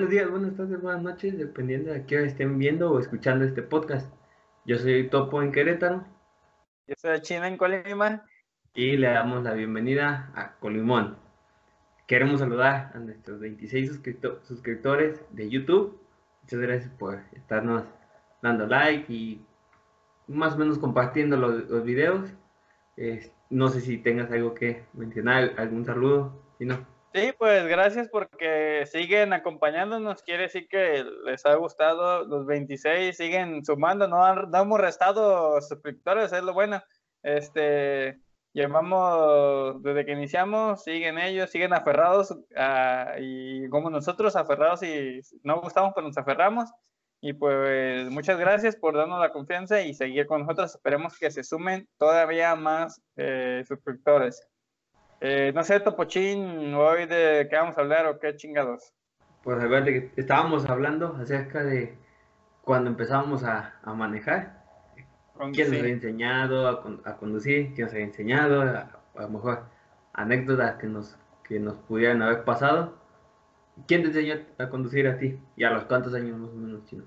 buenos días, buenas tardes, buenas noches, dependiendo de qué estén viendo o escuchando este podcast. Yo soy Topo en Querétaro. Yo soy China en Colima. Y le damos la bienvenida a Colimón. Queremos saludar a nuestros 26 suscriptores de YouTube. Muchas gracias por estarnos dando like y más o menos compartiendo los, videos. no sé si tengas algo que mencionar, algún saludo, si no. Sí, pues gracias porque siguen acompañándonos. Quiere decir que les ha gustado los 26, siguen sumando, no, no hemos restado suscriptores, es lo bueno. Este, llevamos, desde que iniciamos, siguen ellos, siguen aferrados ah, y como nosotros aferrados y no gustamos, pues nos aferramos. Y pues muchas gracias por darnos la confianza y seguir con nosotros. Esperemos que se sumen todavía más eh, suscriptores. Eh, no sé, Topochín, hoy de qué vamos a hablar o qué chingados. Pues a ver, que estábamos hablando acerca de cuando empezábamos a, manejar. ¿Quién nos había enseñado a, conducir? ¿Quién nos había enseñado? A, lo mejor anécdotas que nos, que nos pudieran haber pasado. ¿Quién te enseñó a conducir a ti? ¿Y a los cuántos años más o menos, chino?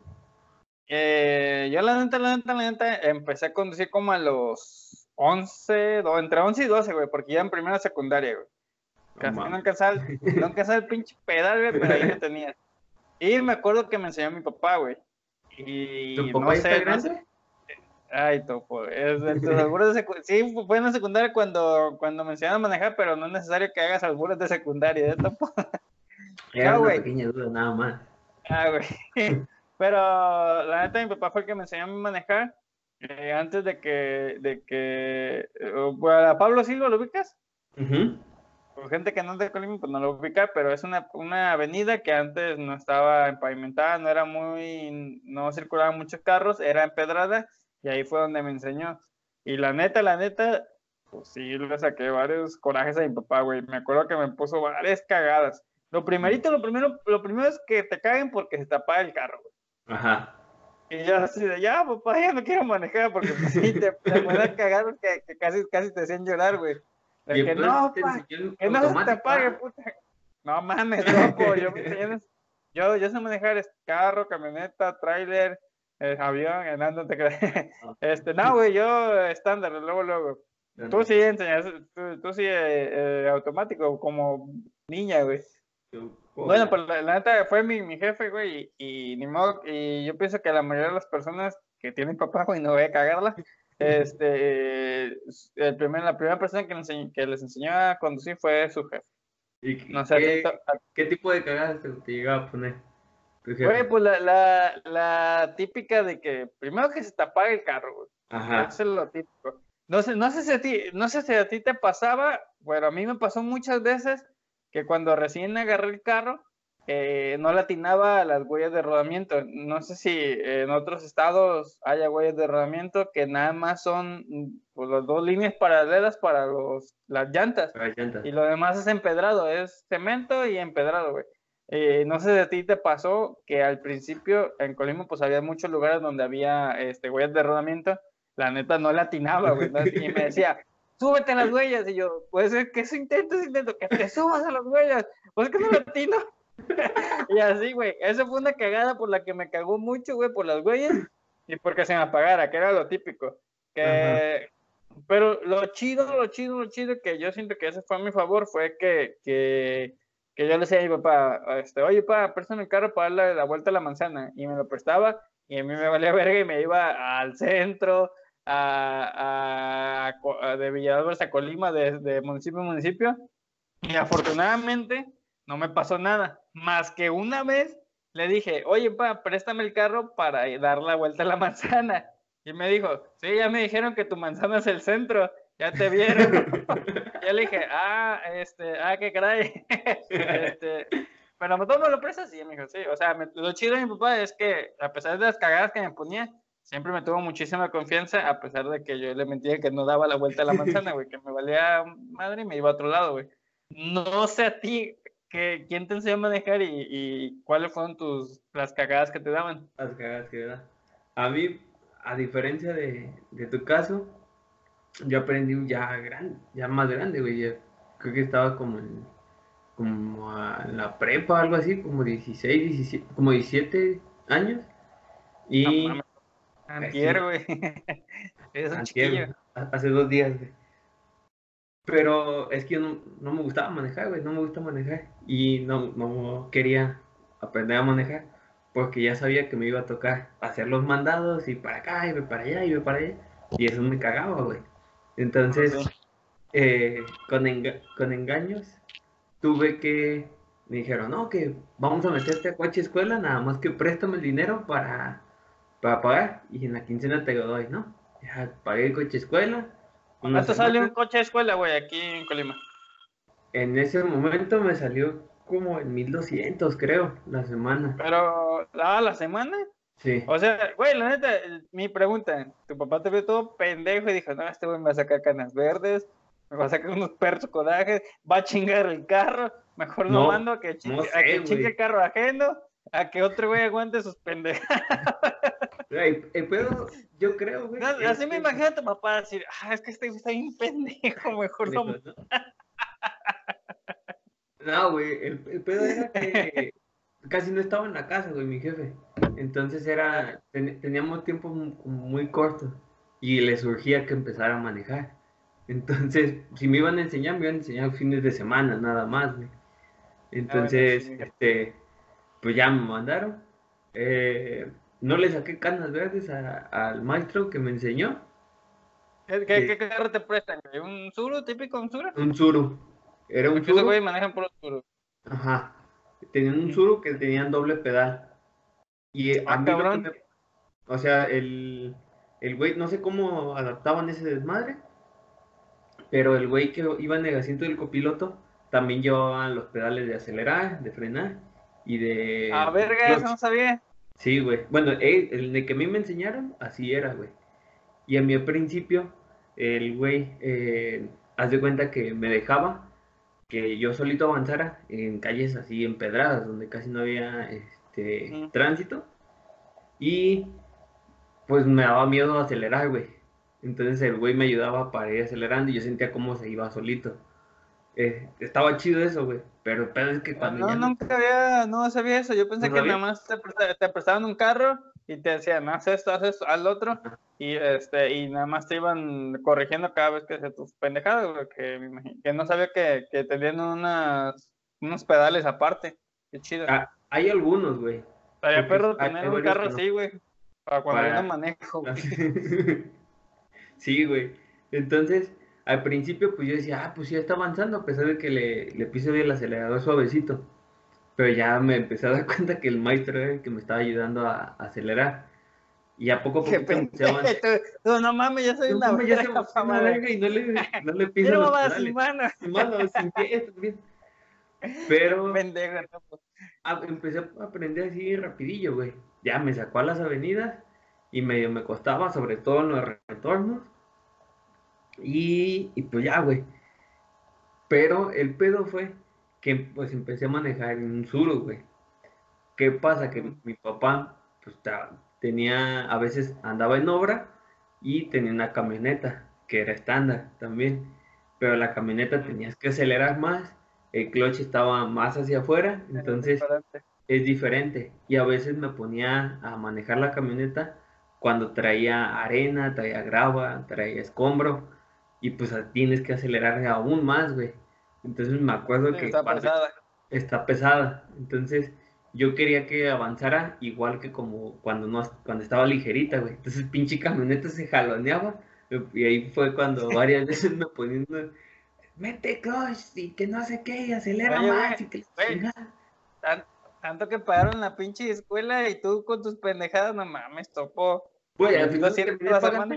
Eh, yo la neta, la neta, la neta, empecé a conducir como a los 11, entre 11 y 12, güey, porque ya en primera secundaria, güey. Casi no alcanzaba, no alcanzaba el pinche pedal, güey, pero ahí me tenía. Y me acuerdo que me enseñó mi papá, güey. Y ¿Tu papá no sé, grande? Ay, topo. Es, de sí, fue en la secundaria cuando, cuando me enseñaron a manejar, pero no es necesario que hagas albures de secundaria, ¿eh, topo? Era una pequeña duda, nada más. Ah, güey. Pero la neta, mi papá fue el que me enseñó a manejar. Eh, antes de que, de que uh, a Pablo Silva, ¿lo ubicas? Por gente que no es de Colima, pues no lo ubica, pero es una, una avenida que antes no estaba pavimentada, no era muy, no circulaban muchos carros, era empedrada, y ahí fue donde me enseñó. Y la neta, la neta, pues sí, le saqué varios corajes a mi papá, güey. Me acuerdo que me puso varias cagadas. Lo primerito, lo primero, lo primero es que te caguen porque se te apaga el carro, güey. Ajá. Y yo así de, ya, papá, ya no quiero manejar porque pues, sí, te, te pueden cagar que, que, casi, casi te hacían llorar, güey. que no, pa, que no se te apague, puta. No mames, loco, yo, yo, yo sé manejar carro, camioneta, tráiler, eh, avión, enando, te ah. Este, no, güey, yo estándar, luego, luego. Tú sí enseñas, tú, tú sí eh, eh, automático, como niña, güey. Bueno, pues la, neta fue mi, mi jefe, güey, y, ni modo, y yo pienso que la mayoría de las personas que tienen papá, güey, no voy a cagarla, este, el primer, la primera persona que, que les enseñó a conducir fue su jefe. ¿Y no sé, ¿qué, tipo de cagadas te, llegaba a poner? Güey, pues la, la, la, típica de que primero que se te apague el carro, güey. Ajá. Eso es lo típico. No sé, no sé si a ti, no sé si a ti te pasaba, bueno, a mí me pasó muchas veces que cuando recién agarré el carro, eh, no latinaba a las huellas de rodamiento. No sé si en otros estados haya huellas de rodamiento que nada más son pues, las dos líneas paralelas para los, las llantas. Y lo demás es empedrado, es cemento y empedrado, güey. Eh, no sé si a ti te pasó que al principio en Colima pues había muchos lugares donde había este, huellas de rodamiento. La neta no latinaba, güey. Y me decía, súbete a las huellas. Y yo, puede ser que eso intento, intento, que te subas a las huellas. Pues que no latino. y así, güey. Esa fue una cagada por la que me cagó mucho, güey, por las huellas y porque se me apagara, que era lo típico. Que, pero lo chido, lo chido, lo chido que yo siento que ese fue a mi favor fue que, que, que yo le decía a mi papá, este, oye, papá, préstame el carro para darle la vuelta a la manzana. Y me lo prestaba y a mí me valía verga y me iba al centro, de Villalobos a Colima, de, municipio a municipio, y afortunadamente no me pasó nada, más que una vez le dije, oye, pa, préstame el carro para dar la vuelta a la manzana. Y me dijo, sí, ya me dijeron que tu manzana es el centro, ya te vieron. ya le dije, ah, este, ah, qué caray. este, pero ¿tú me lo prestas? Sí, me dijo, sí. O sea, lo chido de mi papá es que, a pesar de las cagadas que me ponía, siempre me tuvo muchísima confianza, a pesar de que yo le mentía que no daba la vuelta a la manzana, güey, que me valía madre y me iba a otro lado, güey. No sé a ti, que, ¿quién te enseñó a manejar y, cuáles fueron tus, las cagadas que te daban? Las cagadas que daban. A mí, a diferencia de, tu caso, yo aprendí ya grande, ya más grande, güey. creo que estaba como en como a la prepa, algo así, como 16, 17, como 17 años. Y... No, Antier, güey. es un chiquillo. Hace dos días, güey. Pero es que yo no, no, me gustaba manejar, güey, no me gusta manejar. Y no, no quería aprender a manejar porque ya sabía que me iba a tocar hacer los mandados y para acá, y para allá, y para allá. Y eso me cagaba, güey. Entonces, eh, con, con engaños, tuve que, me dijeron, no, que vamos a meterte a coche escuela, nada más que préstame el dinero para, para pagar y en la quincena te lo doy, ¿no? Ya pagué el coche escuela. ¿Cuánto sale un coche de escuela, güey, aquí en Colima? En ese momento me salió como en 1200, creo, la semana. Pero, ¿ah, la semana? Sí. O sea, güey, la neta, mi pregunta, tu papá te vio todo pendejo y dijo, no, este güey me va a sacar canas verdes, me va a sacar unos perros codajes, va a chingar el carro, mejor no, mando a que, chingue, a que chingue el carro ajeno, a que otro güey aguante sus pendejadas. el pedo, yo creo, güey. así me imagino a tu papá decir, ah, es que este güey está bien pendejo, mejor no. No, güey, el, pedo era que casi no estaba en la casa, güey, mi jefe. Entonces era, teníamos tiempo muy corto y le surgía que empezara a manejar. Entonces, si me iban a enseñar, me iban a enseñar fines de semana, nada más, güey. Entonces, este, pues ya me mandaron. Eh, no le saqué canas verdes al maestro que me enseñó. ¿Qué, qué, carro te prestan? ¿Un Zuru típico, un Zuru? Un Zuru. Era un Zuru. güey manejan por los Zuru. Ajá. Tenían un Zuru que tenían doble pedal. Y a ah, cabrón. o sea, el, el güey, no sé cómo adaptaban ese desmadre, pero el güey que iba en el asiento del copiloto también llevaban los pedales de acelerar, de frenar y de... Ah, verga, eso no sabía. Sí, güey. Bueno, el, de que a mí me enseñaron, así era, güey. Y a mí al principio, el güey, eh, haz de cuenta que me dejaba que yo solito avanzara en calles así empedradas, donde casi no había este, tránsito. Y pues me daba miedo acelerar, güey. Entonces el güey me ayudaba para ir acelerando y yo sentía cómo se iba solito. Eh, estaba chido eso, güey. Pero, pero es que cuando. No, nunca había, no sabía eso. Yo pensé que nada más te, te, prestaban un carro y te decían, haz esto, haz esto, lo otro. Y, este, y nada más te iban corrigiendo cada vez que se tus pendejadas, güey. Que, que no sabía que, que tenían unas, unos pedales aparte. Qué chido. Ah, hay algunos, güey. Estaría perro tener un carro así, güey. Para cuando yo no manejo, güey. sí, güey. Entonces, al principio, pues yo decía, ah, pues ya está avanzando, a pesar de que le, le piso bien el acelerador suavecito. Pero ya me empecé a dar cuenta que el maestro era el que me estaba ayudando a, acelerar. Y a poco a poco empecé a no, no mames, ya soy una mames, ya verga y no le, no le piso los pedales. sin mano. Sin mano, sin pie, también. Pero Pendejo, no, pues. empecé a aprender así rapidillo, güey. Ya me sacó a las avenidas y medio me costaba, sobre todo en los retornos. Y, y pues ya, güey. Pero el pedo fue que pues empecé a manejar en un suro, güey. ¿Qué pasa? Que mi papá, pues tenía, a veces andaba en obra y tenía una camioneta que era estándar también. Pero la camioneta tenías que acelerar más, el clutch estaba más hacia afuera, entonces es diferente. Y a veces me ponía a manejar la camioneta cuando traía arena, traía grava, traía escombro y pues tienes que acelerar aún más, güey. Entonces me acuerdo que... Está pesada. Está pesada. Entonces yo quería que avanzara igual que como cuando no cuando estaba ligerita, güey. Entonces pinche camioneta se jaloneaba y ahí fue cuando varias veces me ponían mete clutch y que no sé qué, y acelera más y que tanto que pagaron la pinche escuela y tú con tus pendejadas, no mames, topo. Güey, al final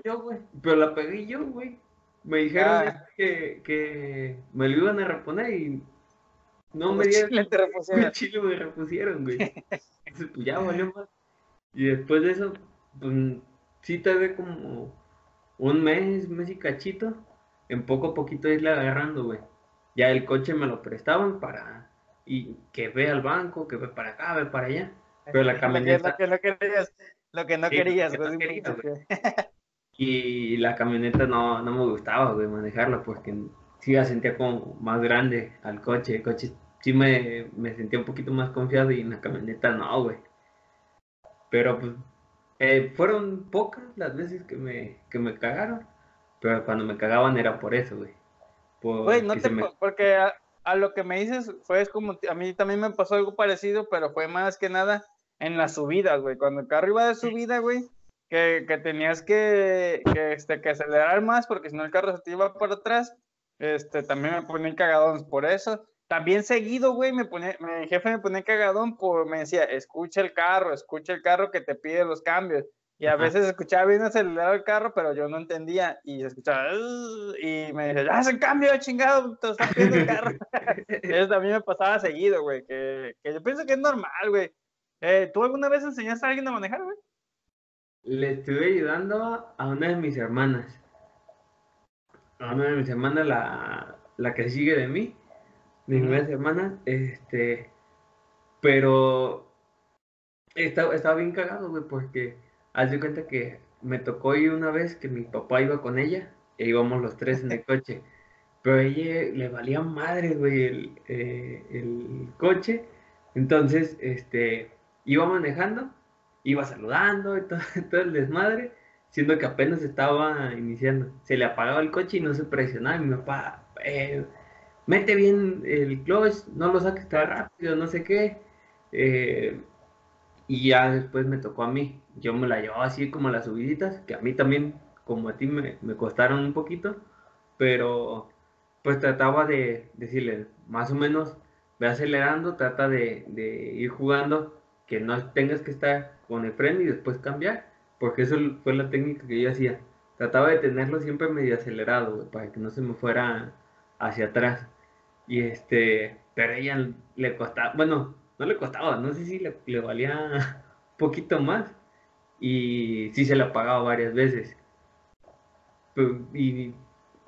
yo, güey. Pero la pegué yo, güey. Me dijeron ah. que, que, me lo iban a reponer y no me dieron. Chile te repusieron. Chile me repusieron, güey. Entonces, pues ya valió más. Y después de eso, pues sí tardé como un mes, mes y cachito, en poco a poquito irle agarrando, güey. Ya el coche me lo prestaban para y que ve al banco, que ve para acá, ve para allá. Pero la camioneta. Lo que no querías, lo que no querías, güey. Y la camioneta no, me gustaba, güey, manejarla porque sí la sentía como más grande al coche. El coche sí me, me sentía un poquito más confiado y en la camioneta no, güey. Pero pues eh, fueron pocas las veces que me, que me cagaron, pero cuando me cagaban era por eso, güey. Güey, no te, porque a, lo que me dices fue como, a mí también me pasó algo parecido, pero fue más que nada en las subidas, güey. Cuando el carro iba de subida, güey, que, que tenías que, que, este, que acelerar más porque si no el carro se te iba para atrás, este, también me ponía cagadón por eso. También seguido, güey, me ponía, mi jefe me ponía cagadón por, me decía, escucha el carro, escucha el carro que te pide los cambios. Y a veces escuchaba bien acelerado el carro, pero yo no entendía. Y se escuchaba, y me decía, haz el cambio, chingado, te está pidiendo el carro. eso también me pasaba seguido, güey, que, que yo pienso que es normal, güey. Eh, ¿Tú alguna vez enseñaste a alguien a manejar, güey? Le estuve ayudando a una de mis hermanas. A una de mis hermanas, la, la que sigue de mí. Mi primera hermana, este. Pero. Estaba, estaba bien cagado, güey, porque haz de cuenta que me tocó ir una vez que mi papá iba con ella e íbamos los tres en el coche. Pero a ella le valía madre, güey, el, eh, el coche. Entonces, este, iba manejando, iba saludando y todo, todo, el desmadre, siendo que apenas estaba iniciando. Se le apagaba el coche y no se presionaba. Y mi papá, eh, mete bien el clutch, no lo saques tan rápido, no sé qué. Eh, y ya después me tocó a mí. Yo me la llevaba así como las subiditas, que a mí también, como a ti, me, me costaron un poquito, pero pues trataba de decirle, más o menos, ve acelerando, trata de, de, ir jugando, que no tengas que estar con el freno y después cambiar, porque eso fue la técnica que yo hacía. Trataba de tenerlo siempre medio acelerado, para que no se me fuera hacia atrás. Y este, pero ella le costaba, bueno, no le costaba, no sé si le, le valía un poquito más. Y sí se la pagaba varias veces. Y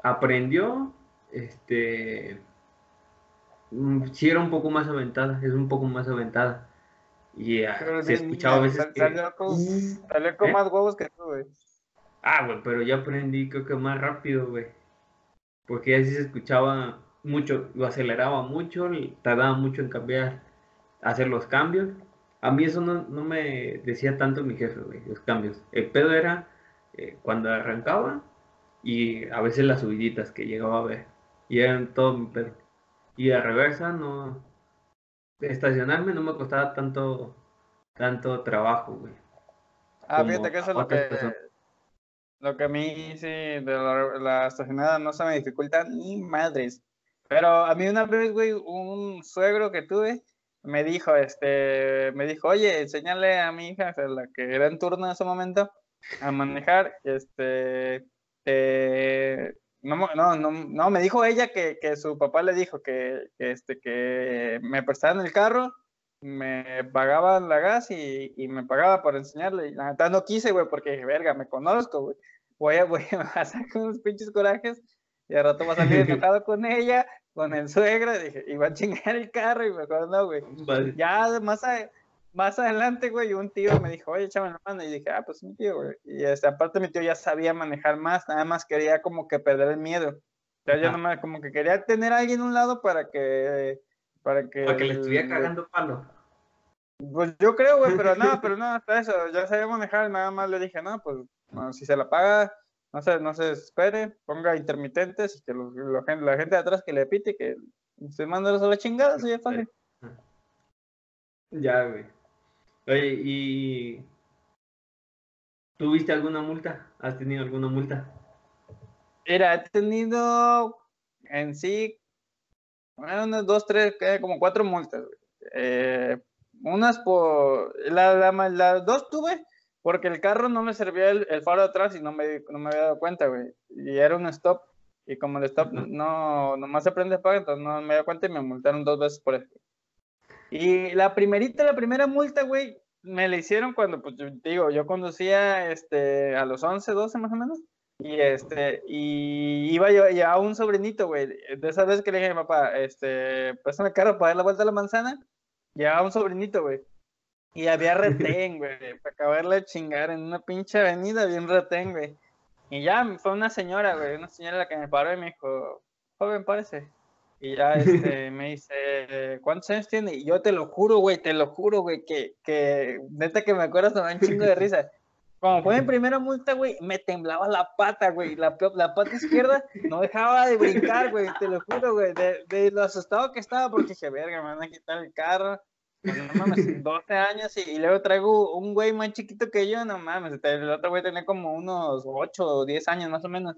aprendió, este, mm, sí era un poco más aventada, es un poco más aventada. Y uh, se escuchaba a veces. que, salió con, salió con ¿eh? más huevos que tú, güey. Ah, güey, pero yo aprendí creo que más rápido, güey. Porque así se escuchaba mucho, lo aceleraba mucho, tardaba mucho en cambiar, hacer los cambios. A mí eso no, no me decía tanto mi jefe, güey, los cambios. El pedo era eh, cuando arrancaba y a veces las subiditas que llegaba a ver. Y eran todo mi pedo. Y a reversa no... Estacionarme no me costaba tanto, tanto trabajo, güey. Ah, fíjate que eso es lo que... Lo que a mí sí, de la, la estacionada no se me dificulta ni madres. Pero a mí una vez, güey, un suegro que tuve me dijo, este, me dijo, oye, enséñale a mi hija, la que era en turno en ese momento, a manejar, este, eh, no, no, no, no, me dijo ella que, que su papá le dijo que, que, este, que me prestaban el carro, me pagaban la gas y, y me pagaba por enseñarle. Y la neta no quise, güey, porque, verga, me conozco, güey. Voy a, voy a con unos pinches corajes y al rato va a salir enojado con ella, con el suegro, dije, iba a chingar el carro y me acuerdo, no, güey. Ya más, más adelante, güey, un tío me dijo, oye, échame la mano, y dije, ah, pues mi tío, güey. Y este, aparte mi tío ya sabía manejar más, nada más quería como que perder el miedo. O sea, yo nomás como que quería tener a alguien a un lado para que... Para que, para que le estuviera cagando palo. Pues yo creo, güey, pero no, pero no, hasta eso, ya sabía manejar, nada más le dije, no, pues, bueno, si se la paga, no se, no se espere, ponga intermitentes y que lo, lo, la gente de atrás que le pite, que se manda a la chingada, eso ya fácil. Ya, güey. Oye, ¿y tuviste alguna multa? ¿Has tenido alguna multa? Mira, he tenido en sí, bueno, unas dos, tres, como cuatro multas. Eh, unas por, la, la, las dos tuve porque el carro no me servía el, el faro de atrás y no me, no me había dado cuenta, güey. Y era un stop. Y como el stop no, nomás se prende paga, entonces no me dado cuenta y me multaron dos veces por eso. Y la primerita, la primera multa, güey, me la hicieron cuando, pues, digo, yo conducía este, a los 11, 12 más o menos. Y este, y iba yo ya a un sobrinito, güey. De esa vez que le dije a mi papá, este, préstame el carro para dar la vuelta a la manzana. Llevaba un sobrinito, güey. Y había retén, güey, para acabarle de chingar en una pinche avenida, bien retén, güey. Y ya fue una señora, güey, una señora la que me paró y me dijo, joven, párese. Y ya este, me dice, ¿cuántos años tiene? Y yo te lo juro, güey, te lo juro, güey, que, que neta que me acuerdo, me da un chingo de risa. Como fue mi primera multa, güey, me temblaba la pata, güey. La, la pata izquierda no dejaba de brincar, güey, te lo juro, güey. De, de, lo asustado que estaba, porque dije, verga, me van a quitar el carro. Pues, no mames, 12 años y, y, luego traigo un güey más chiquito que yo, no mames. El otro güey tenía como unos 8 o 10 años más o menos.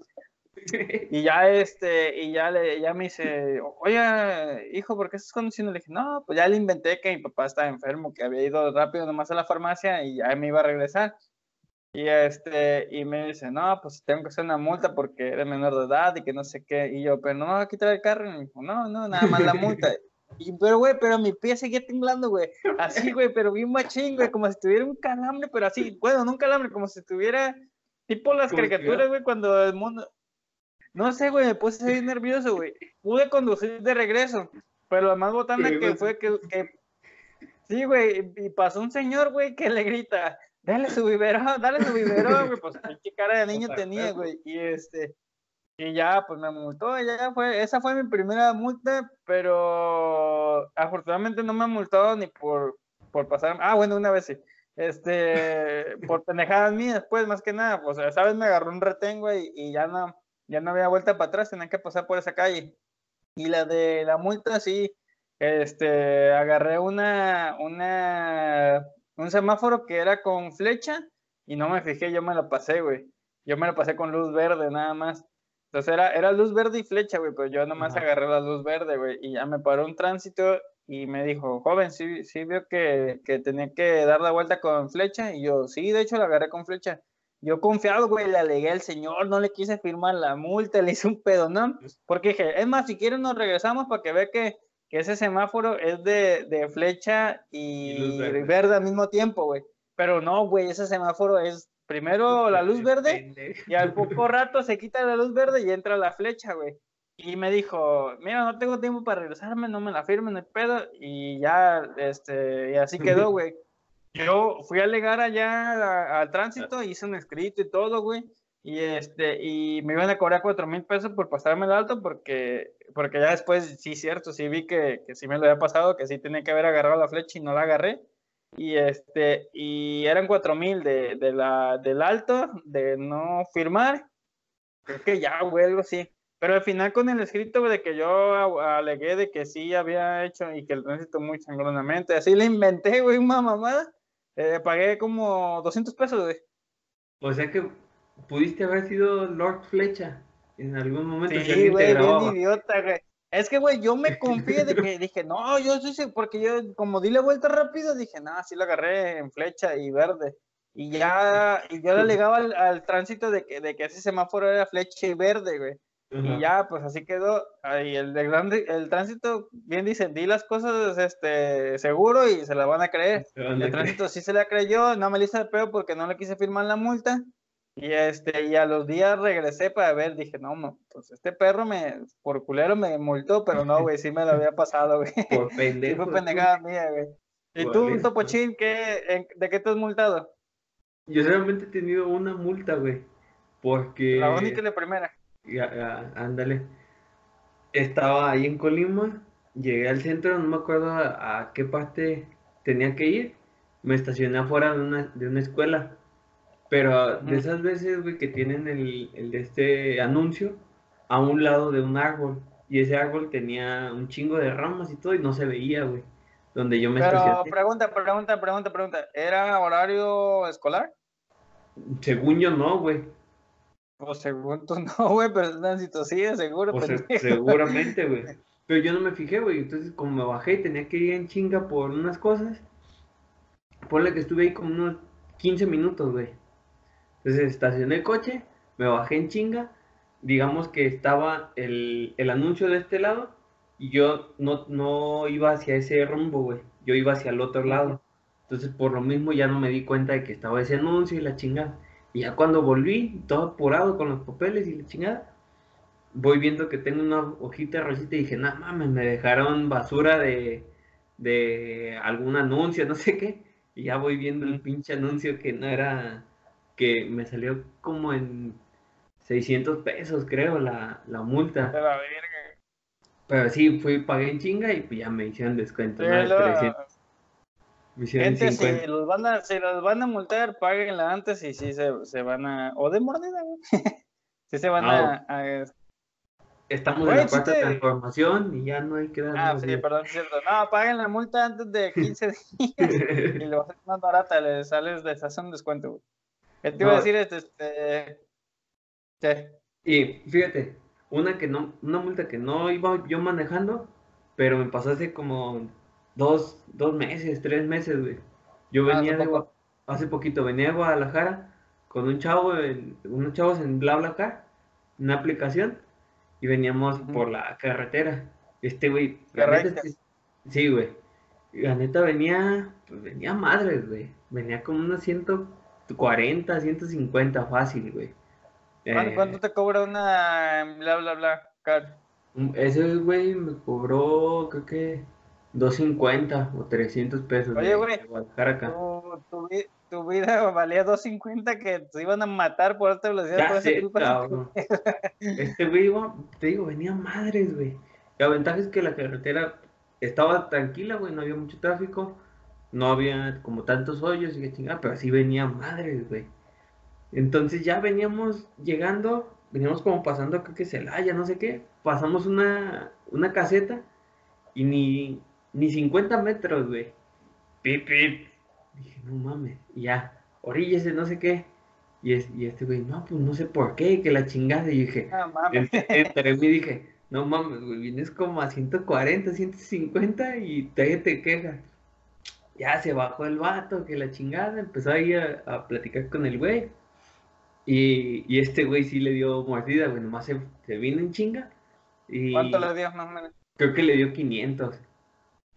Y ya este, y ya le, ya me dice, oye, hijo, ¿por qué estás conduciendo? Le dije, no, pues ya le inventé que mi papá estaba enfermo, que había ido rápido nomás a la farmacia y ya me iba a regresar. Y este, y me dice, no, pues tengo que hacer una multa porque eres menor de edad y que no sé qué. Y yo, pero no me va a quitar el carro. Y me dijo, no, no, nada más la multa. Y, pero, güey, pero mi pie seguía temblando, güey. Así, güey, pero bien machín, güey, como si tuviera un calambre, pero así, bueno, no un calambre, como si tuviera, tipo las caricaturas, güey, cuando el mundo, no sé, güey, me puse bien nervioso, güey. Pude conducir de regreso, pero la más botana que fue que, que... Sí, güey, y pasó un señor, güey, que le grita, dale su biberón, dale su biberón, güey, pues qué cara de niño tenía, güey, y este, y ya, pues me multó, ya fue, esa fue mi primera multa, pero afortunadamente no me ha multado ni por, por pasar, ah, bueno, una vez sí, este, por pendejadas mías, pues, más que nada, pues, sabes, me agarró un retén, güey, y ya no, ya no había vuelta para atrás, tenía que pasar por esa calle. Y la de la multa, sí, este, agarré una, una, un semáforo que era con flecha y no me fijé, yo me lo pasé, güey. Yo me lo pasé con luz verde, nada más. Entonces era, era luz verde y flecha, güey, pero yo nomás agarré la luz verde, güey, y ya me paró un tránsito y me dijo, joven, sí, sí vio que, que tenía que dar la vuelta con flecha, y yo, sí, de hecho la agarré con flecha. Yo confiado, güey, le alegué al señor, no le quise firmar la multa, le hice un pedonón, porque dije, es más, si quieren nos regresamos para que vea que, que ese semáforo es de, de flecha y, verde. al mismo tiempo, güey. Pero no, güey, ese semáforo es primero la luz verde y al poco rato se quita la luz verde y entra la flecha, güey. Y me dijo, mira, no tengo tiempo para regresarme, no me la firmen el pedo. Y ya, este, y así quedó, güey. Yo fui a alegar allá al tránsito, hice un escrito y todo, güey. Y este, y me iban a cobrar cuatro mil pesos por pasarme el alto porque, porque ya después, sí, cierto, sí vi que, que sí me lo había pasado, que sí tenía que haber agarrado la flecha y no la agarré. Y este, y eran cuatro mil de, de la, del alto, de no firmar. Creo que ya, güey, algo así. Pero al final con el escrito de que yo alegué de que sí había hecho y que el tránsito muy sangronamente, así le inventé, güey, una mamada eh, pagué como 200 pesos, güey. O sea que pudiste haber sido Lord Flecha en algún momento. Sí, güey, bien idiota, güey. Es que, güey, yo me confié de que dije, no, yo sí, porque yo, como di la vuelta rápido, dije, no, sí lo agarré en flecha y verde. Y ya, y yo le alegaba al, al, tránsito de que, de que ese semáforo era flecha y verde, güey. Y ya, pues así quedó. Ahí el, de grande, el tránsito, bien dicen, di las cosas este, seguro y se las van a creer. El tránsito sí se la creyó, no me le hice el peo porque no le quise firmar la multa. Y este, y a los días regresé para ver, dije, no, pues este perro me, por culero me multó, pero no, güey, sí me lo había pasado, güey. Por pendejo. fue pendejada mía, güey. ¿Y tú, Topochín, qué, de qué te has multado? Yo solamente he tenido una multa, güey. Porque. La única y la primera ándale. Estaba ahí en Colima, llegué al centro, no me acuerdo a, qué parte tenía que ir. Me estacioné afuera de una, de una escuela. Pero de esas veces, güey, que tienen el, el, de este anuncio a un lado de un árbol. Y ese árbol tenía un chingo de ramas y todo y no se veía, güey. Donde yo me Pero pregunta, pregunta, pregunta, pregunta. ¿Era horario escolar? Según yo no, güey. Pues según tú no, güey, pero es tránsito sí, seguro. Pues seguramente, güey. Pero yo no me fijé, güey. Entonces, como me bajé y tenía que ir en chinga por unas cosas, ponle que estuve ahí como unos 15 minutos, güey. Entonces estacioné el coche, me bajé en chinga. Digamos que estaba el, el anuncio de este lado y yo no, no iba hacia ese rumbo, güey. Yo iba hacia el otro lado. Entonces, por lo mismo, ya no me di cuenta de que estaba ese anuncio y la chingada. Y ya cuando volví, todo apurado con los papeles y la chingada, voy viendo que tengo una hojita rosita y dije, no mames, me dejaron basura de, de algún anuncio, no sé qué. Y ya voy viendo el pinche anuncio que no era, que me salió como en 600 pesos, creo, la, la multa. Pero sí, fui, pagué en chinga y pues ya me hicieron descuento. Sí, ¿no? lo- 300. Gente, 50. si los, van a, si los van a multar, páguenla antes y sí se, se van a. O de mordida, güey. sí se van Ah, a, a- Estamos Güey, en la sí cuarta te- transformación y ya no hay que dar Ah, sí, días. perdón, es cierto. No, paguen la multa antes de 15 días y le va a ser más barata, les sales, les hacen un descuento, güey. ¿Qué te iba a decir? Este, este... ¿Qué? Y fíjate, una que no, una multa que no iba yo manejando, pero me pasó hace como dos, dos meses, tres meses, güey. Yo Ah, venía de. Gua- hace poquito, venía de Guadalajara con un chavo, en- unos chavos en BlaBlaCar, una aplicación, y veníamos por la carretera. Este güey, sí, güey. La neta venía, pues venía madres, güey. Venía como unos 140, 150 fácil, güey. ¿Cuánto, Eh, cuánto te cobra una bla bla bla? car? un- Ese güey me cobró, creo que 250 o 300 pesos Oye, güey. Tu, tu, vi- tu vida valía 2.50 que te iban a matar por alta velocidad Ya por sé, cabrón. Este güey iba, te digo, venía madres, güey. La ventaja es que la carretera estaba tranquila, güey, no había mucho tráfico, no había como tantos hoyos y que chingada, pero sí venía madres, güey. Entonces ya veníamos llegando, veníamos como pasando, creo que Celaya, no sé qué, pasamos una, una caseta y ni, ni 50 metros, güey. Pip, pip. Dije, no mames, y ya, oríllese, no sé qué. Y, es, y este güey, no, pues no sé por qué, que la chingada. Y dije, No mames. entre, entre mí dije, no mames, güey, vienes como a 140, 150 y todavía te quejas. Ya se bajó el vato, que la chingada, empezó ahí a, a platicar con el güey. Y, y este güey sí le dio mordida, güey, nomás se, se vino en chinga. Y ¿Cuánto le dio más o menos? creo que le dio 500.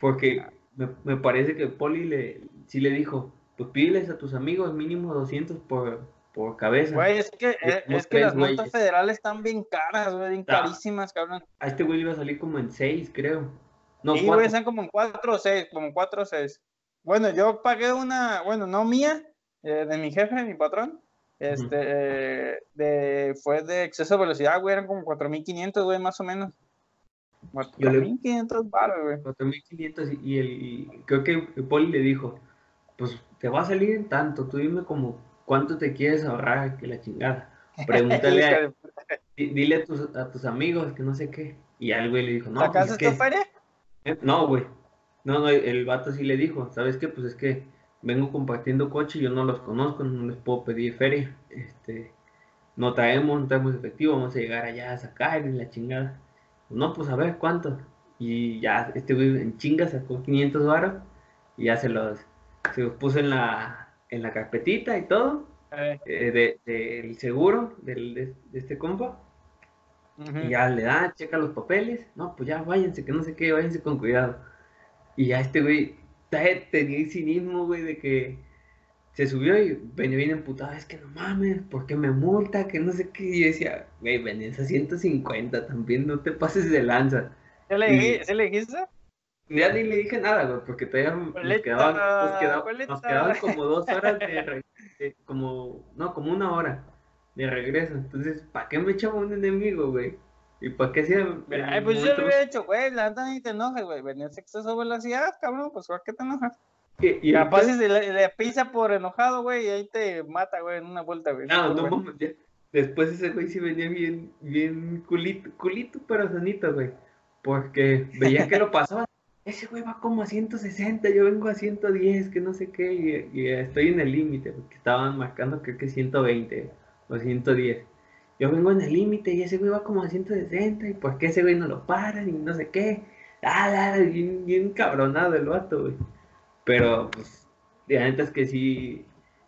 Porque me, me parece que Poli le, sí le dijo, pues pídeles a tus amigos mínimo 200 por, por cabeza. Güey, es que, es, Somos es que las multas federales están bien caras, güey, bien Ah. carísimas, cabrón. A este güey le iba a salir como en 6, creo. No, Sí, güey, están como en 4 o 6, como 4 o 6. Bueno, yo pagué una, bueno, no mía, eh, de mi jefe, mi patrón. Este, eh, de, fue de exceso de velocidad, güey, eran como 4.500, güey, más o menos. Yo le- 4.500 baros, güey. 4500 y, el, y creo que el Poli le dijo, pues te va a salir en tanto, tú dime como cuánto te quieres ahorrar, que la chingada. Pregúntale a, di- dile a tus, a tus amigos que no sé qué. Y al güey le dijo, no, pues ¿Sacaste es que... Eh, No, güey. No, no, el, el vato sí le dijo, ¿sabes qué? Pues es que vengo compartiendo coche, yo no los conozco, no les puedo pedir feria. Este, no traemos, no traemos efectivo, vamos a llegar allá a sacar y la chingada. No, pues a ver cuánto. Y ya este güey en chinga sacó 500 varos y ya se los, se los puso en la, en la carpetita y todo, Eh, eh, de- del seguro del, de, de este compa. Y ya le da, checa los papeles. No, pues ya váyanse, que no sé qué, váyanse con cuidado. Y ya este güey te- tenía el cinismo, güey, de que se subió y venía bien emputado. Es que no mames, ¿por qué me multa? Que no sé qué. Y yo decía, güey, venías a 150 también, no te pases de lanza. ¿Sí le, dij- sí le dijiste? Ya ni le dije nada, güey, porque todavía nos quedaban, nos quedaban, nos quedaban como dos horas de, de- como, no, como una hora de regreso. Entonces, ¿para qué me echaba un enemigo, güey? ¿Y para qué hacía? Ay, pues yo le hubiera dicho, güey, la neta ni te enojes, güey. Venías exceso de velocidad, cabrón, pues ¿por qué te enojas? Y, y Capaz ahorita- si se le, le pisa por enojado, güey, y ahí te mata, güey, en una vuelta, güey. No, Pues, no güey. mames, ya. Después ese güey sí venía bien, bien culito, culito, pero sanito, güey. Porque veía que lo pasaba. Ese güey va como a 160, yo vengo a 110, que no sé qué, y, y estoy en el límite, porque estaban marcando creo que 120 o 110. Yo vengo en el límite y ese güey va como a 160, y por qué ese güey no lo paran y no sé qué. Ah, bien, bien cabronado el vato, güey. Pero, pues, la neta es que sí,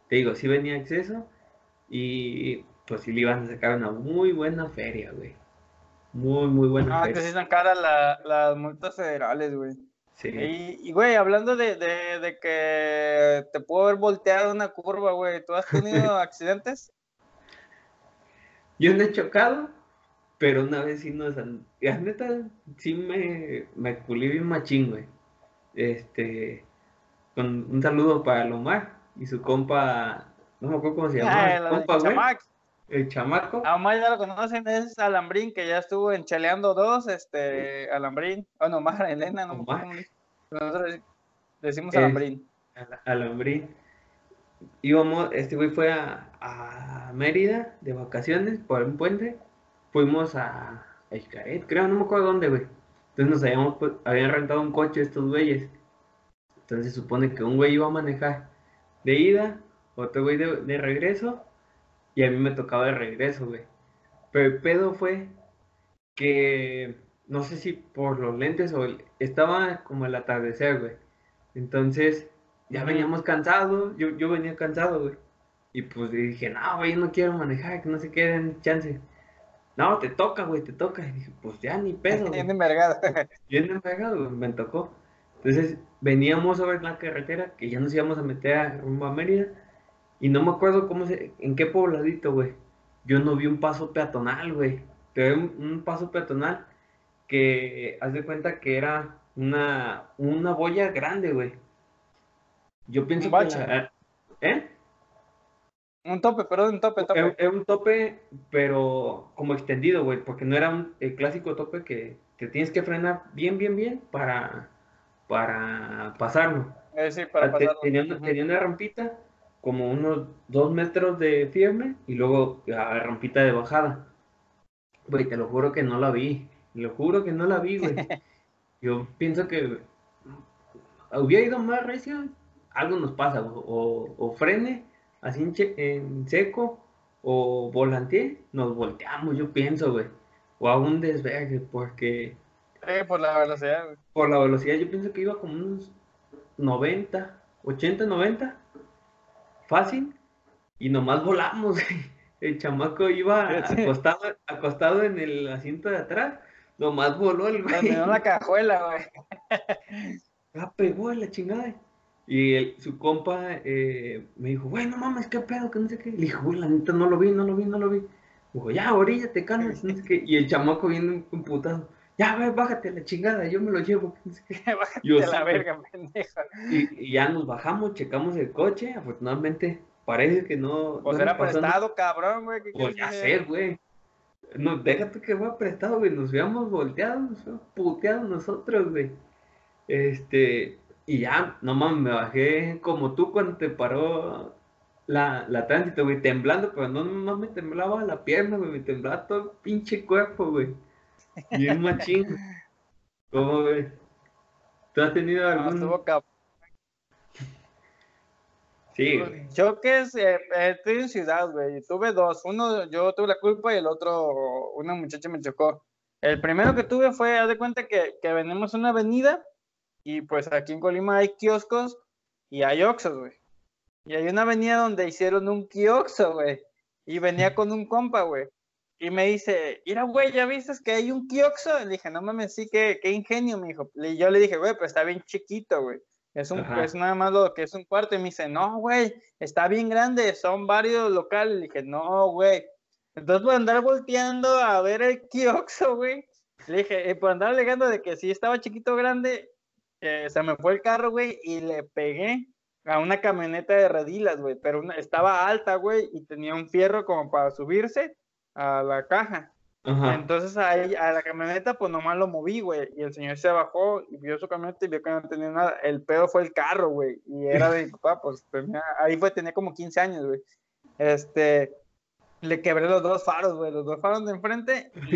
te digo, sí venía a exceso y pues sí le iban a sacar una muy buena feria, güey. Muy, muy buena Ah, que sí feria. caras la- las multas federales, güey. Sí. Y, y, güey, hablando de, de, de que te puedo haber volteado una curva, güey, ¿tú has tenido accidentes? Yo no he chocado, pero una vez sí nos... La neta, sí me, me culé bien machín, güey. Este... Con un saludo para Lomar y su compa... No me acuerdo cómo se llama. Ah, compa, de güey. Chamac. el chamaco. A Omar ya lo conocen, es Alambrín, que ya estuvo en Chaleando 2, este, Alambrín, o no, Omar Elena, no me acuerdo cómo dice. Nosotros decimos Es- Alambrín. Al- Alambrín. Íbamos, este güey fue a, a Mérida de vacaciones por un puente. Fuimos a, a creo, no me acuerdo dónde, güey. Entonces nos habíamos, pu- habían rentado un coche estos güeyes. Entonces se supone que un güey iba a manejar de ida, otro güey de, de regreso, y a mí me tocaba de regreso, güey. Pero el pedo fue que no sé si por los lentes o el- estaba como el atardecer, güey. Entonces ya veníamos cansados, yo, yo venía cansado, güey. Y pues dije, no, güey, no quiero manejar, que no se queden chance. No, te toca, güey, te toca. Y dije, pues ya ni pedo. Bien envergado. Bien envergado, me tocó. Entonces veníamos sobre la carretera, que ya nos íbamos a meter a rumbo a Mérida. Y no me acuerdo cómo se, en qué pobladito, güey. Yo no vi un paso peatonal, güey. Pero un, un paso peatonal que haz de cuenta que era una, una boya grande, güey. Yo pienso Un que la- ¿eh? Un tope, perdón, un tope, tope. era un tope, pero como extendido, güey, porque no era un, el clásico tope que te tienes que frenar bien, bien, bien para, para pasarlo. Eh, sí, para Ah, te- pasarlo. tenía, una, Ujú. tenía una rampita, como unos dos metros de firme, y luego la rampita de bajada. Güey, te lo juro que no la vi. Te lo juro que no la vi, güey. Yo pienso que hubiera ido más recio, algo nos pasa, o, o, o frene así en, che- en seco, o volante, nos volteamos, yo pienso, güey. O a un desvergue, porque Sí, por la velocidad, güey. por la velocidad yo pienso que iba como unos 90, 80, 90, fácil, y nomás volamos. El chamaco iba acostado, acostado en el asiento de atrás, nomás voló el güey. dio la cajuela, güey. Ah, pegó en la chingada. Y el- su compa eh, me dijo, güey, no mames, qué pedo, que no sé qué. Le dije, güey, la neta no lo vi, no lo vi, no lo vi. Dijo, ya, oríllate, calmas, no sé qué. Y el chamaco viene emputado, ya, ve, bájate la chingada, yo me lo llevo. Bájate Yo sí, verga, pendejo. Y, y ya nos bajamos, checamos el coche, afortunadamente parece que no. Pues no era prestado, cabrón, güey. ¿qué Pues ya sé, güey. No, déjate que fue prestado, güey. Nos habíamos volteado, nos habíamos puteado nosotros, güey. Este, y ya, no mames, me bajé como tú cuando te paró la, la tránsito, güey, temblando, pero no no me temblaba la pierna, güey, me temblaba todo el pinche cuerpo, güey. Bien machín. ¿Cómo, güey? ¿Tú has tenido No, algún...? estuvo cabrón. Sí. Choques, eh, eh, estoy en ciudad, güey. Tuve dos. Uno, yo tuve la culpa y el otro, una muchacha me chocó. El primero que tuve fue, haz de cuenta que, que venimos una avenida y pues aquí en Colima hay kioscos y hay oxos, güey. Y hay una avenida donde hicieron un kiosco, güey. Y venía con un compa, güey. Y me dice, mira, güey, ¿ya viste que hay un kiosco? Le dije, no mames, sí, qué, qué ingenio, me dijo. Y yo le dije, güey, pues está bien chiquito, güey. Es, un, Ajá. es nada más lo que es un cuarto. Y me dice, no, güey, está bien grande, son varios locales. Le dije, no, güey. Entonces, por andar volteando a ver el kiosco, güey. Le dije, eh, por andar alegando de que sí estaba chiquito grande, eh, se me fue el carro, güey, y le pegué a una camioneta de redilas, güey. Pero una- estaba alta, güey, y tenía un fierro como para subirse a la caja. Ajá. Entonces ahí, a la camioneta, pues nomás lo moví, güey. Y el señor se bajó y vio su camioneta y vio que no tenía nada. El pedo fue el carro, güey. Y era de mi papá, pues tenía, ahí fue, tenía como 15 años, güey. Este, le quebré los dos faros, güey, los dos faros de enfrente.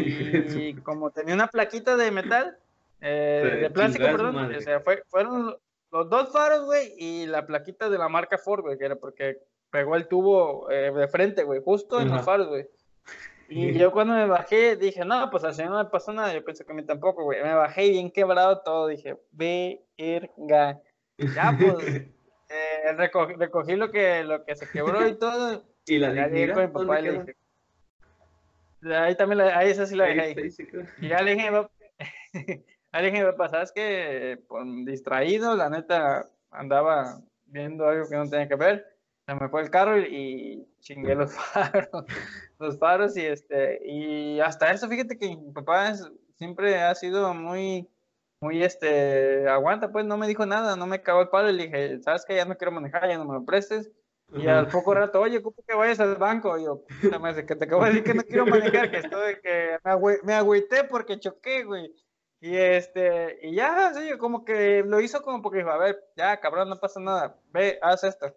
Y como tenía una plaquita de metal, eh, de plástico, perdón, madre. o sea, fue- fueron los dos faros, güey, y la plaquita de la marca Ford, güey, que era porque pegó el tubo eh, de frente, güey, justo en los faros, güey. Y yo cuando me bajé dije, no, pues al señor no le pasó nada. Yo pensé que a mí tampoco, güey. Me bajé bien quebrado todo. Dije, verga. Ya, pues, eh, recogí, recogí lo que, lo que se quebró y todo. ¿Y la con mi papá y ¿Dónde le dije. Ahí también, la, ahí esa sí la dejé Ahí ahí. ahí. Y ya le dije, "Pap- ya le dije, papá, ¿sabes qué? Por distraído, la neta, andaba viendo algo que no tenía que ver. Se me fue el carro y, y chingué los faros, los faros y este, y hasta eso, fíjate que mi papá es- siempre ha sido muy, muy este, aguanta, pues no me dijo nada, no me cagó el palo y le dije, ¿sabes qué? Ya no quiero manejar, ya no me lo prestes. Y al poco rato, oye, ¿cómo que vayas al banco? Y yo, madre, que te acabo de decir que no quiero manejar, que estoy, que me, agüité porque choqué, güey. Y este, y ya, así, como que lo hizo como porque dijo, a ver, ya, cabrón, no pasa nada, ve, haz esto.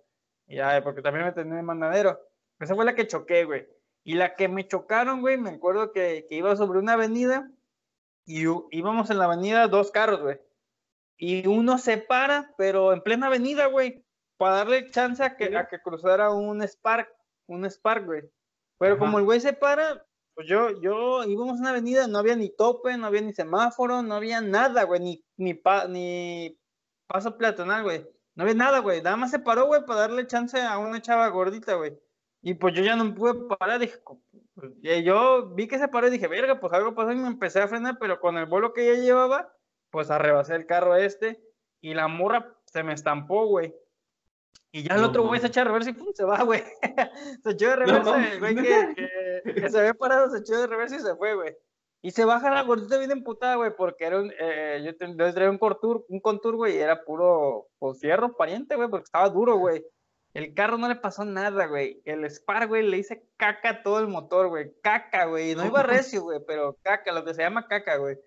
Ya, porque también me tenía de mandadero. Esa fue la que choqué, güey. Y la que me chocaron, güey, me acuerdo que, que iba sobre una avenida y íbamos en la avenida dos carros, güey. Y uno se para, pero en plena avenida, güey, para darle chance a que, a que cruzara un Spark, un Spark, güey. Pero como el güey se para, pues yo, yo íbamos en una avenida, no había ni tope, no había ni semáforo, no había nada, güey, ni, ni, ni paso peatonal, güey. No había nada, güey. Nada más se paró, güey, para darle chance a una chava gordita, güey. Y pues yo ya no pude parar, dije, pues, yo vi que se paró y dije, verga, pues algo pasó y me empecé a frenar, pero con el vuelo que ella llevaba, pues arrebasé el carro este y la morra se me estampó, güey. Y ya el otro güey se echa a reversa y pum, se va, güey. se echó de reversa, el güey que, se había parado se echó de reversa y se fue, güey. Y se baja la gordita bien emputada, güey, porque era un, eh, yo, traía un contour, un contour, güey, y era puro, pues, fierro pariente, güey, porque estaba duro, güey. El carro no le pasó nada, güey. El Spar, güey, le hice caca a todo el motor, güey. Caca, güey. No iba recio, güey, pero caca, lo que se llama caca, güey.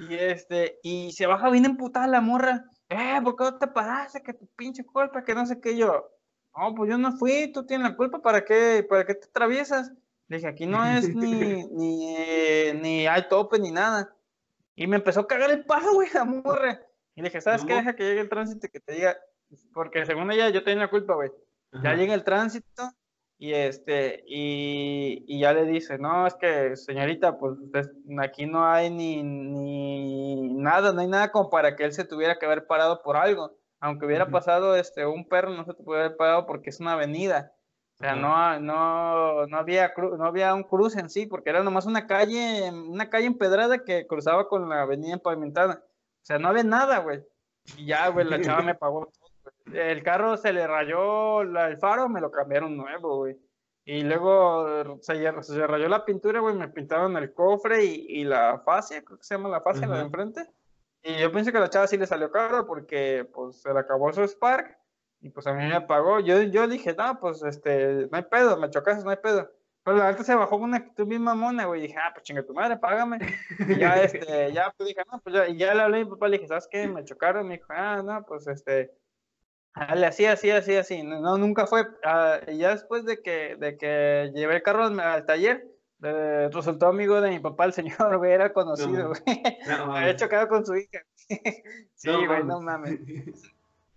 Y este, y se baja bien emputada la morra. Eh, ¿por qué no te paraste? Que tu pinche culpa, que no sé qué yo. No, pues yo no fui, tú tienes la culpa, ¿para qué, para qué te atraviesas? Le dije, aquí no es ni, ni, eh, ni hay tope ni nada. Y me empezó a cagar el palo, güey, la morra. Y le dije, ¿sabes qué? Deja que llegue el tránsito y que te diga, porque según ella yo tenía la culpa, güey. Ya llega el tránsito y este y, y, ya le dice, no, es que señorita, pues aquí no hay ni, ni nada, no hay nada como para que él se tuviera que haber parado por algo. Aunque hubiera pasado este un perro, no se te puede haber parado porque es una avenida. O sea, no, no, no, había no había un cruce en sí, porque era nomás una calle, una calle empedrada que cruzaba con la avenida pavimentada. O sea, no había nada, güey. Y ya, güey, la chava me pagó el carro se le rayó el faro, me lo cambiaron nuevo, güey. Y luego se, se rayó la pintura, güey, me pintaron el cofre y, la fascia, creo que se llama la fascia, la de enfrente. Y yo pensé que la chava sí le salió caro porque, pues, se le acabó su Spark y, pues, a mí me pagó. Yo, yo dije, no, pues, este, no hay pedo, me chocas, no hay pedo. Pero la alta se bajó con una actitud bien mamona, güey. Y dije, ah, pues chinga tu madre, págame. Y ya, este, ya, pues dije, no, pues ya, y ya le hablé a mi papá, le dije, ¿sabes qué? Me chocaron. Me dijo, ah, no, pues este, le hacía así, así, así. No, nunca fue. Ah, ya después de que, de que llevé el carro al, taller, eh, resultó amigo de mi papá, el señor, güey, era conocido, güey. No, Había chocado con su hija. sí, güey, no mames.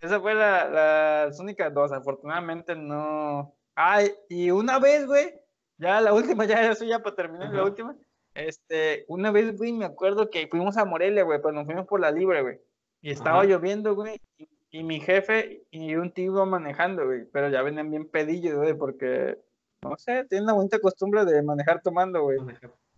Esa fue la, las únicas dos, afortunadamente no. Ay, y una vez, güey, ya la última, ya eso ya para terminar, la última. Este, una vez, güey, me acuerdo que fuimos a Morelia, güey, pues nos fuimos por la libre, güey. Y estaba lloviendo, güey, y mi jefe y un tío manejando, güey, pero ya venían bien pedillos, güey, porque, no sé, tienen la bonita costumbre de manejar tomando, güey.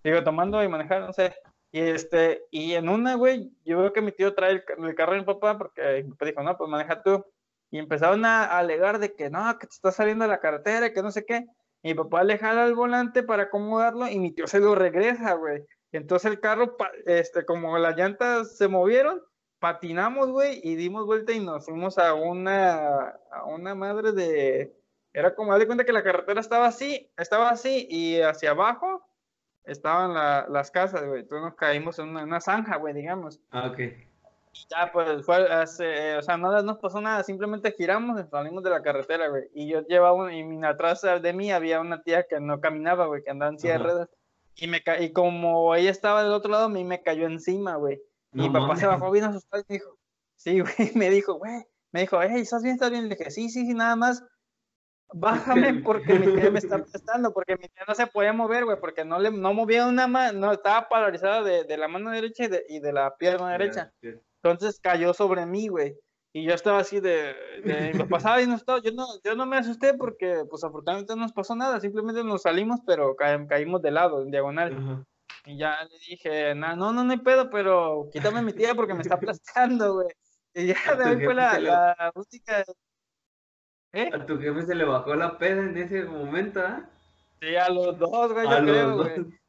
Digo, tomando y manejar, no sé. Y este, y en una, güey, yo veo que mi tío trae el, carro de mi papá, porque mi papá dijo, no, pues maneja tú. Y empezaron a, alegar de que no, que te está saliendo de la carretera, que no sé qué. Y mi papá le jala el volante para acomodarlo y mi tío se lo regresa, güey. Entonces el carro, este, como las llantas se movieron, patinamos, güey, y dimos vuelta y nos fuimos a una, a una madre de, era como, de cuenta que la carretera estaba así, estaba así, y hacia abajo estaban las casas, güey, entonces nos caímos en una, zanja, güey, digamos. Ah, ok. ya, pues, fue, hace, o sea, no nos pasó nada, simplemente giramos y salimos de la carretera, güey, y yo llevaba, y atrás de mí había una tía que no caminaba, güey, que andaba en silla de ruedas, y, me y como ella estaba del otro lado, a mí me cayó encima, güey. Mi papá se bajó bien asustado y dijo, sí, güey, me dijo, güey, me dijo, hey, ¿estás bien? ¿Estás bien? Le dije, sí, sí, sí, nada más, bájame porque mi tía me está prestando, porque mi tía no se podía mover, güey, porque no le, no movía una mano, no, estaba paralizada de, de la mano derecha y de, y de la pierna derecha. Entonces cayó sobre mí, güey. Y yo estaba así de, de mi papá sabe, no estaba, yo no, yo no me asusté porque, pues afortunadamente no nos pasó nada, simplemente nos salimos, pero caímos de lado, en diagonal. Y ya le dije, no, no, no hay pedo, pero quítame mi tía porque me está aplastando, güey. Y ya de ahí fue la, la música. ¿Eh? A tu jefe se le bajó la peda en ese momento, ¿ah? Sí, a los dos, güey, yo creo, güey.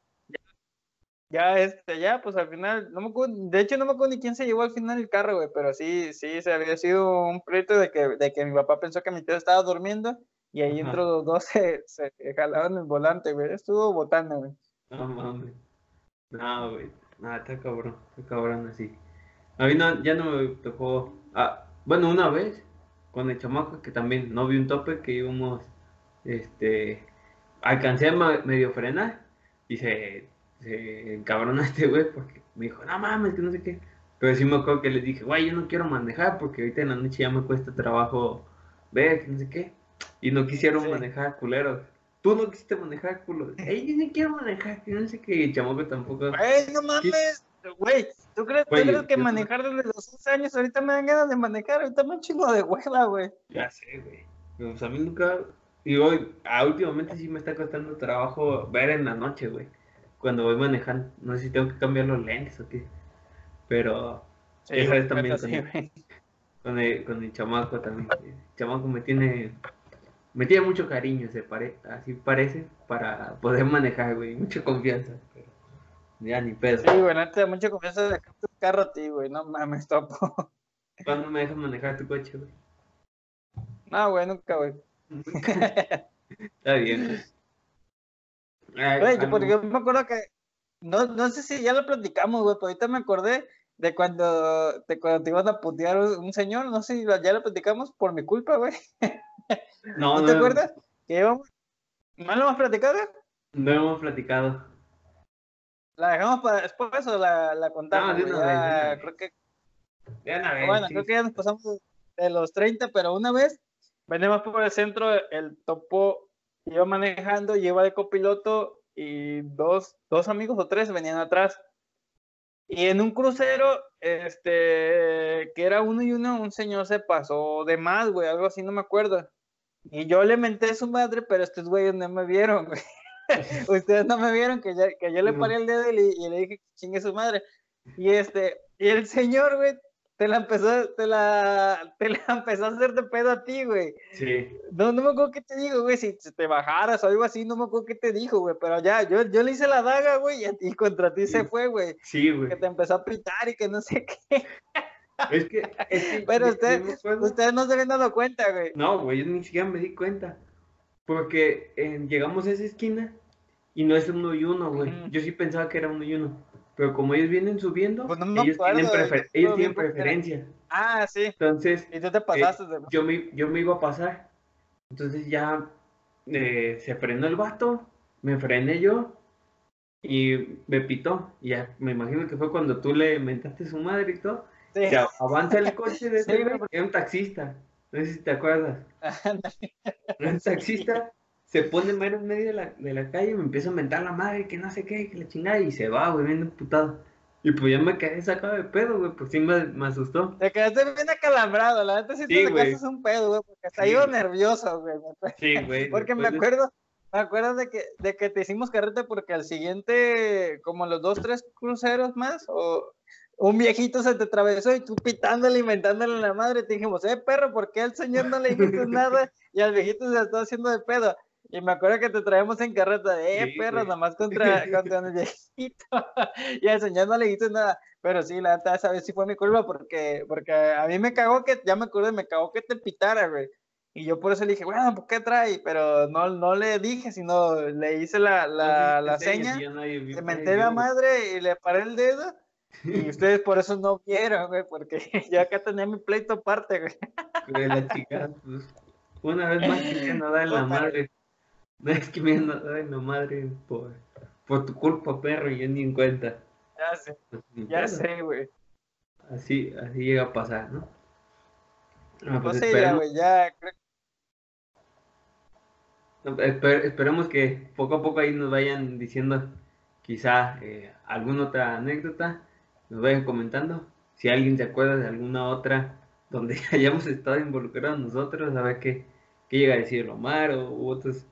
Ya, este, ya, pues al final, no me acuerdo, de hecho no me acuerdo ni quién se llevó al final el carro, güey, pero sí, sí, se había sido un proyecto de que, de que mi papá pensó que mi tía estaba durmiendo y ahí entre los dos se, se jalaban el volante, güey. Estuvo botando, güey. No mames. No, güey. No, está cabrón, está cabrón así. A mí no, ya no me tocó. Ah, bueno, una vez con el chamaco que también no vi un tope que íbamos, este, alcancé a medio frenar y se, se encabrona este güey porque me dijo, no mames, que no sé qué. Pero sí me acuerdo que les dije, güey, yo no quiero manejar porque ahorita en la noche ya me cuesta trabajo ver, que no sé qué. Y no quisieron manejar culeros. Tú no quisiste manejar culo. Ey, yo no quiero manejar, que no sé qué. El chamaco tampoco. Güey, no mames. Güey, ¿tú crees, ¿tú crees que manejar desde los 11 años ahorita me dan ganas de manejar? Ahorita me chingo de hueva, güey. Ya sé, güey. Pues a mí nunca. Y hoy, ah, últimamente sí me está costando trabajo ver en la noche, güey. Cuando voy manejando. No sé si tengo que cambiar los lentes o qué. Pero. Sí, esa vez también con, el, con, el, con el chamaco también. El chamaco me tiene. Me tiene mucho cariño, se pare, así parece, para poder manejar, güey. Mucha confianza. Pero ya ni pedo. Sí, güey, no te da mucha confianza de tu carro a ti, güey. No mames, topo. ¿Cuándo me dejas manejar tu coche, güey? No, güey, nunca, güey. Está bien. Güey, porque yo me acuerdo que. No, no sé si ya lo platicamos, güey, pero ahorita me acordé de cuando, de cuando te iban a putear un señor. No sé si ya lo platicamos por mi culpa, güey. No, ¿No, te acuerdas? ¿Que íbamos? ¿No lo hemos platicado? No hemos platicado. ¿La dejamos para después o la, la contamos? No, ya, creo que. bueno, creo que ya nos pasamos de los 30, pero una vez venimos por el centro, el topo iba manejando, lleva de copiloto y dos, dos amigos o tres venían atrás. Y en un crucero, este, que era uno y uno, un señor se pasó de más, güey, algo así, no me acuerdo. Y yo le menté a su madre, pero estos güeyes no me vieron, güey. Ustedes no me vieron que, que yo le paré el dedo y, le dije que chingue su madre. Y este, y el señor, güey, te la empezó, te la, te la empezó a hacer de pedo a ti, güey. Sí. No, no me acuerdo qué te dijo, güey, si te bajaras o algo así, no me acuerdo qué te dijo, güey, pero ya, yo, yo le hice la daga, güey, y, contra ti se fue, güey. Sí, güey. Que te empezó a pitar y que no sé qué. Es que, pero usted, ustedes no se habían dado cuenta, güey. No, güey, yo ni siquiera me di cuenta. Porque eh, llegamos a esa esquina y no es uno y uno, güey. Yo sí pensaba que era uno y uno. Pero como ellos vienen subiendo, pues ellos, tienen, ellos tienen preferencia. Ah, sí. Entonces, y tú te pasaste. Eh, yo, me, yo me iba a pasar. Entonces ya eh, se frenó el vato, me frené yo y me pitó. Y ya me imagino que fue cuando tú le mentaste su madre y todo. Sí. Ya, avanza el coche de güey, porque era un taxista. No sé si te acuerdas. un taxista se pone mero en medio de la, de la calle y me empieza a mentar la madre, que no sé qué, que la chingada, y se va, güey, bien emputado. Y pues ya me quedé sacado de pedo, güey, pues sí me, me asustó. Te quedaste bien acalambrado, la neta sí, te sacaste un pedo, güey, porque hasta iba nervioso, güey. Sí, güey. porque me acuerdo, me acuerdo de que, de que te hicimos carrete porque al siguiente, como los dos, tres cruceros más, o un viejito se te atravesó y tú pitándole, inventándole a la madre, te dijimos, eh, perro, ¿por qué al señor no le dijiste nada? Y al viejito se está haciendo de pedo. Y me acuerdo que te traemos en carreta de, eh, perro, nomás contra, contra el viejito. y al señor no le dijiste nada. Pero sí, la neta, esa vez sí fue mi culpa porque, porque a mí me cagó que, ya me acuerdo, me cagó que te pitara, güey. Y yo por eso le dije, bueno, ¿por qué trae? Pero no, no le dije, sino le hice la, la, la seña, le menté la madre y le paré el dedo. Y ustedes por eso no vieron, güey, porque yo acá tenía mi pleito aparte, güey. la chica, pues, una vez más que no da en la madre. No es que me ay, no madre por, por tu culpa, perro, y yo ni en cuenta. Ya sé, pues, ya sé, güey. Así, así llega a pasar, ¿no? Ah, pues ya, güey, ya creo esperemos que poco a poco ahí nos vayan diciendo quizá eh, alguna otra anécdota, nos vayan comentando. Si alguien se acuerda de alguna otra donde hayamos estado involucrados nosotros, a ver qué, qué llega a decir Omar o u otros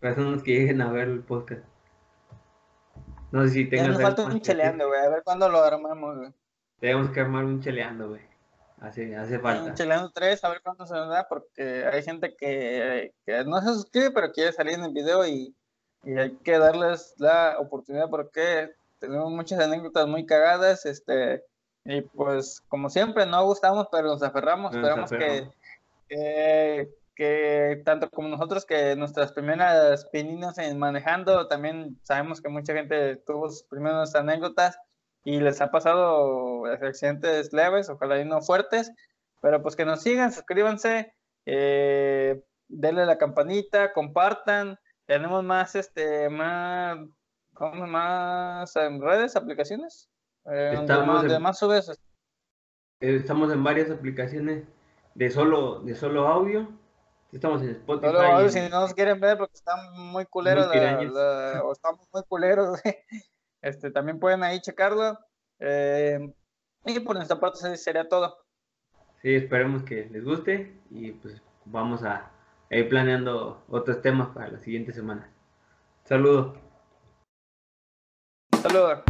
personas que lleguen a ver el podcast. No sé si tengas. Ya nos falta un cheleando, güey. A ver cuándo lo armamos, güey. Tenemos que armar un cheleando, güey. Hace, hace falta. Un cheleando 3, a ver cuándo se nos da, porque hay gente que, que, no se suscribe, pero quiere salir en el video y, y, hay que darles la oportunidad porque tenemos muchas anécdotas muy cagadas, este, y pues como siempre no gustamos, pero nos aferramos, esperamos que, que que tanto como nosotros que nuestras primeras pininos en manejando, también sabemos que mucha gente tuvo sus primeras anécdotas y les ha pasado accidentes leves, ojalá y no fuertes, pero pues que nos sigan, suscríbanse, eh, denle la campanita, compartan, tenemos más, este, más, ¿cómo más en redes, aplicaciones? Eh, estamos, en, más subes. Eh, estamos en varias aplicaciones de solo, de solo audio. Estamos en Spotify. Solo si no nos quieren ver porque están muy culeros o estamos muy culeros, este, también pueden ahí checarlo. Eh, y por nuestra parte sería todo. Sí, esperemos que les guste y pues vamos a ir planeando otros temas para la siguiente semana. Saludos. Saludos.